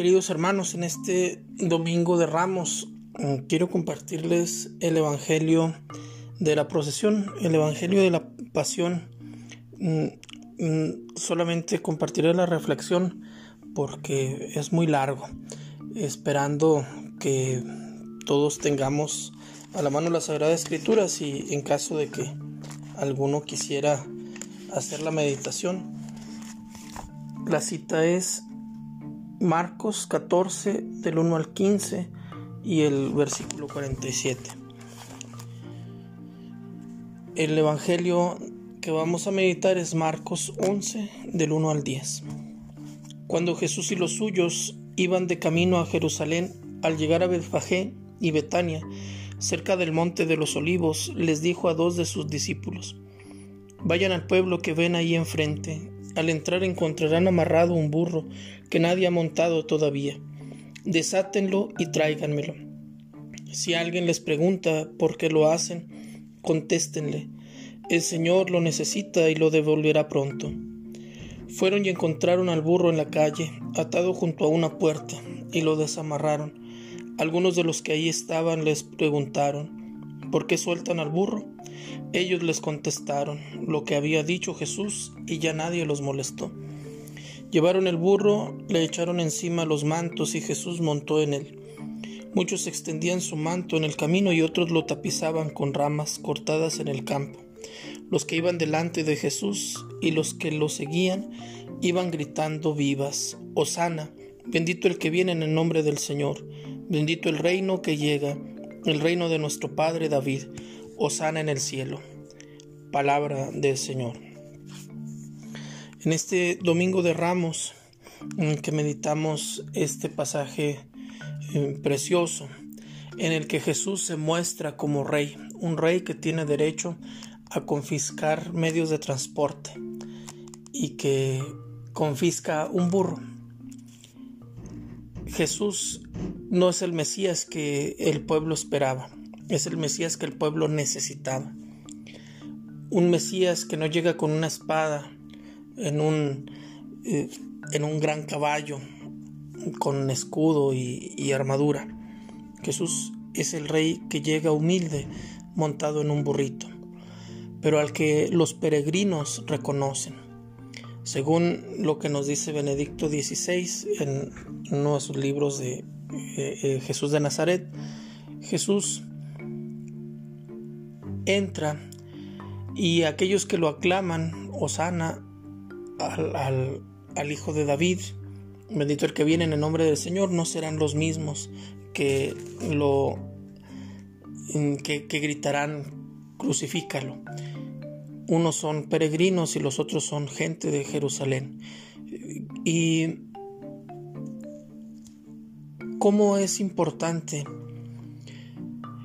Queridos hermanos, en este domingo de Ramos mm, quiero compartirles el Evangelio de la procesión, el Evangelio de la pasión. Mm, mm, solamente compartiré la reflexión porque es muy largo, esperando que todos tengamos a la mano las Sagradas Escrituras y en caso de que alguno quisiera hacer la meditación, la cita es Marcos 14 del 1 al 15 y el versículo 47. El Evangelio que vamos a meditar es Marcos 11 del 1 al 10. Cuando Jesús y los suyos iban de camino a Jerusalén, al llegar a Betfagé y Betania, cerca del monte de los olivos, les dijo a dos de sus discípulos, Vayan al pueblo que ven ahí enfrente, al entrar encontrarán amarrado un burro que nadie ha montado todavía. Desátenlo y tráiganmelo. Si alguien les pregunta por qué lo hacen, contéstenle. El Señor lo necesita y lo devolverá pronto. Fueron y encontraron al burro en la calle, atado junto a una puerta, y lo desamarraron. Algunos de los que allí estaban les preguntaron, ¿por qué sueltan al burro? Ellos les contestaron lo que había dicho Jesús y ya nadie los molestó. Llevaron el burro, le echaron encima los mantos y Jesús montó en él. Muchos extendían su manto en el camino y otros lo tapizaban con ramas cortadas en el campo. Los que iban delante de Jesús y los que lo seguían iban gritando vivas, Osana, bendito el que viene en el nombre del Señor, bendito el reino que llega, el reino de nuestro Padre David sana en el cielo. Palabra del Señor. En este domingo de Ramos en que meditamos este pasaje eh, precioso en el que Jesús se muestra como rey, un rey que tiene derecho a confiscar medios de transporte y que confisca un burro. Jesús no es el Mesías que el pueblo esperaba. Es el Mesías que el pueblo necesitaba. Un Mesías que no llega con una espada en un, eh, en un gran caballo, con escudo y, y armadura. Jesús es el rey que llega humilde, montado en un burrito, pero al que los peregrinos reconocen. Según lo que nos dice Benedicto XVI en uno de sus libros de eh, eh, Jesús de Nazaret, Jesús entra y aquellos que lo aclaman, Osana, al, al, Hijo de David, bendito el que viene en el nombre del Señor, no serán los mismos que lo que, que gritarán crucifícalo. Unos son peregrinos y los otros son gente de Jerusalén. Y cómo es importante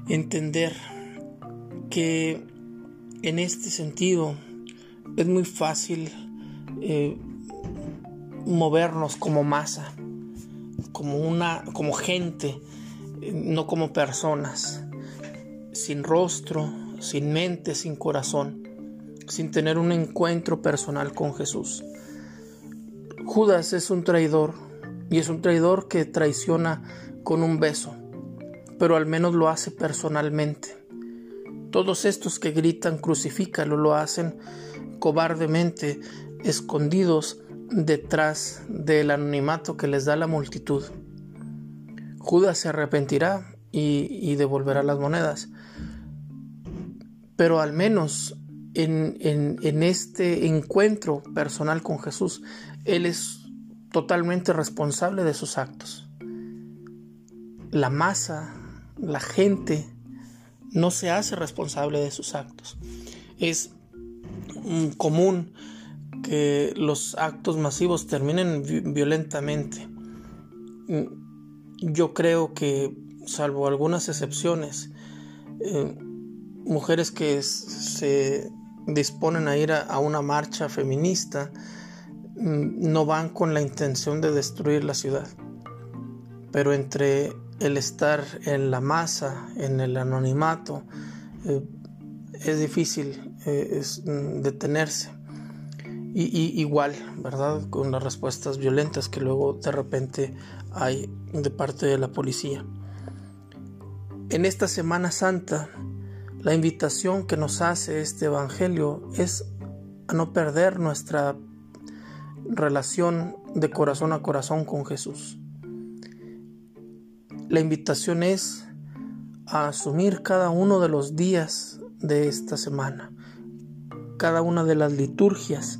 entender que en este sentido es muy fácil eh, movernos como masa, como una, como gente, no como personas, sin rostro, sin mente, sin corazón, sin tener un encuentro personal con Jesús. Judas es un traidor y es un traidor que traiciona con un beso, pero al menos lo hace personalmente. Todos estos que gritan crucifícalo lo hacen cobardemente, escondidos detrás del anonimato que les da la multitud. Judas se arrepentirá y, devolverá las monedas. Pero al menos en, en este encuentro personal con Jesús, Él es totalmente responsable de sus actos. La masa, la gente, no se hace responsable de sus actos. Es común que los actos masivos terminen violentamente. Yo creo que, salvo algunas excepciones, eh, mujeres que se disponen a ir a, una marcha feminista mm, no van con la intención de destruir la ciudad. Pero entre el estar en la masa, en el anonimato, eh, es difícil eh, mm, detenerse. y, igual, ¿verdad? Con las respuestas violentas que luego de repente hay de parte de la policía. En esta Semana Santa, la invitación que nos hace este Evangelio es a no perder nuestra relación de corazón a corazón con Jesús. La invitación es a asumir cada uno de los días de esta semana, cada una de las liturgias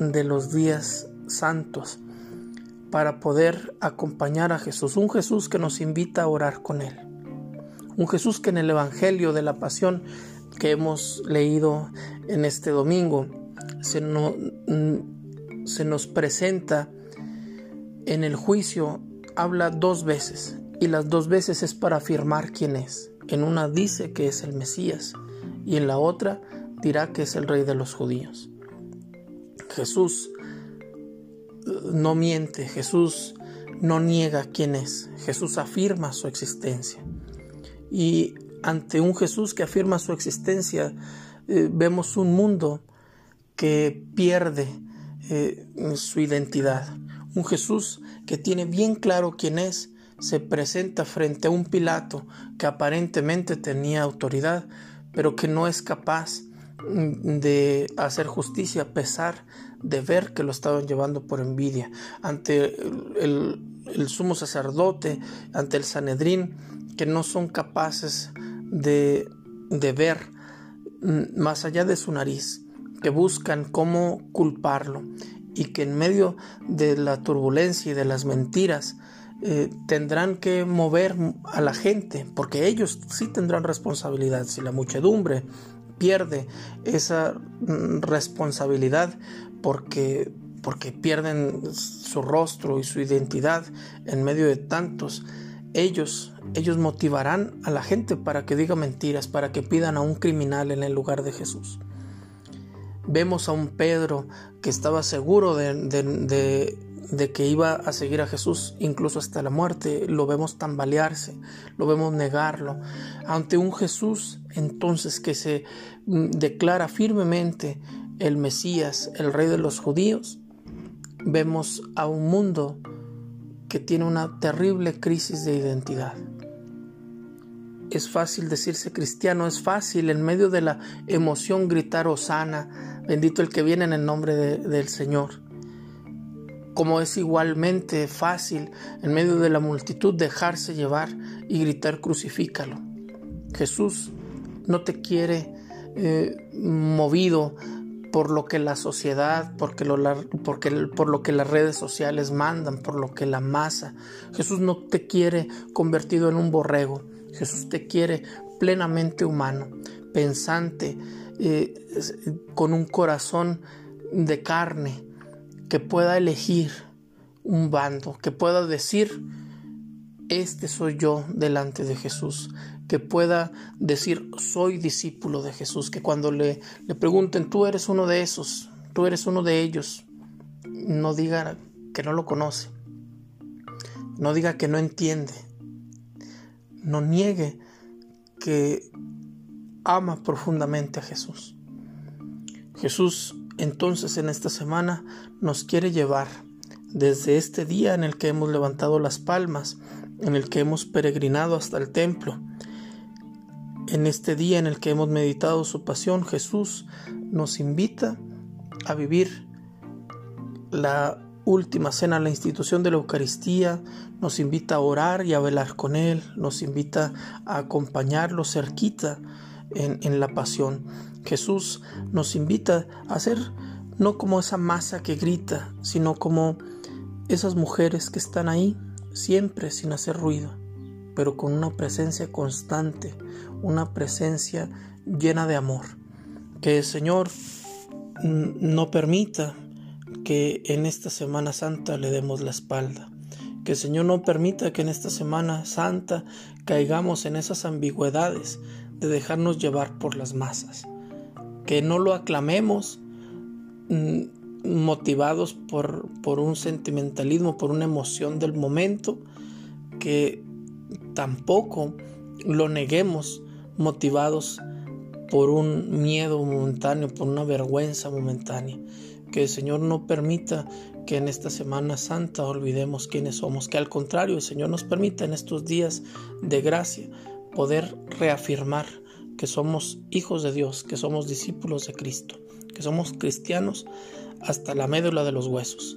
de los días santos, para poder acompañar a Jesús, un Jesús que nos invita a orar con Él, un Jesús que en el Evangelio de la Pasión que hemos leído en este domingo se, se nos presenta en el juicio, habla dos veces y las dos veces es para afirmar quién es. En una dice que es el Mesías y en la otra dirá que es el rey de los judíos. Jesús no miente, Jesús no niega quién es, Jesús afirma su existencia. Y ante un Jesús que afirma su existencia, eh, vemos un mundo que pierde eh, su identidad. Un Jesús que tiene bien claro quién es, se presenta frente a un Pilato que aparentemente tenía autoridad, pero que no es capaz mm, de hacer justicia a pesar de ver que lo estaban llevando por envidia. Ante el, sumo sacerdote, ante el Sanedrín, que no son capaces de, de ver mm, más allá de su nariz, que buscan cómo culparlo y que en medio de la turbulencia y de las mentiras eh, tendrán que mover a la gente, porque ellos sí tendrán responsabilidad. Si la muchedumbre pierde esa mm, responsabilidad porque, porque pierden su rostro y su identidad en medio de tantos, ellos, ellos motivarán a la gente para que diga mentiras, para que pidan a un criminal en el lugar de Jesús. Vemos a un Pedro que estaba seguro de, de que iba a seguir a Jesús incluso hasta la muerte, lo vemos tambalearse, lo vemos negarlo, ante un Jesús entonces que se mm, declara firmemente el Mesías, el rey de los judíos, vemos a un mundo que tiene una terrible crisis de identidad. Es fácil decirse cristiano, es fácil en medio de la emoción gritar Osana, bendito el que viene en el nombre del Señor como es igualmente fácil en medio de la multitud dejarse llevar y gritar crucifícalo. Jesús no te quiere eh, movido por lo que la sociedad, porque lo, porque, por lo que las redes sociales mandan, por lo que la masa. Jesús no te quiere convertido en un borrego. Jesús te quiere plenamente humano, pensante, eh, con un corazón de carne, que pueda elegir un bando, que pueda decir, este soy yo delante de Jesús, que pueda decir, soy discípulo de Jesús, que cuando le, le pregunten, tú eres uno de esos, tú eres uno de ellos, no diga que no lo conoce, no diga que no entiende, no niegue que ama profundamente a Jesús. Jesús entonces en esta semana nos quiere llevar desde este día en el que hemos levantado las palmas, en el que hemos peregrinado hasta el templo, en este día en el que hemos meditado su pasión, Jesús nos invita a vivir la última cena, la institución de la Eucaristía, nos invita a orar y a velar con Él, nos invita a acompañarlo cerquita en, en la pasión. Jesús nos invita a ser no como esa masa que grita, sino como esas mujeres que están ahí siempre sin hacer ruido, pero con una presencia constante, una presencia llena de amor. Que el Señor no permita que en esta Semana Santa le demos la espalda. Que el Señor no permita que en esta Semana Santa caigamos en esas ambigüedades de dejarnos llevar por las masas que no lo aclamemos motivados por, por un sentimentalismo, por una emoción del momento, que tampoco lo neguemos motivados por un miedo momentáneo, por una vergüenza momentánea. Que el Señor no permita que en esta Semana Santa olvidemos quiénes somos, que al contrario el Señor nos permita en estos días de gracia poder reafirmar que somos hijos de Dios, que somos discípulos de Cristo, que somos cristianos hasta la médula de los huesos.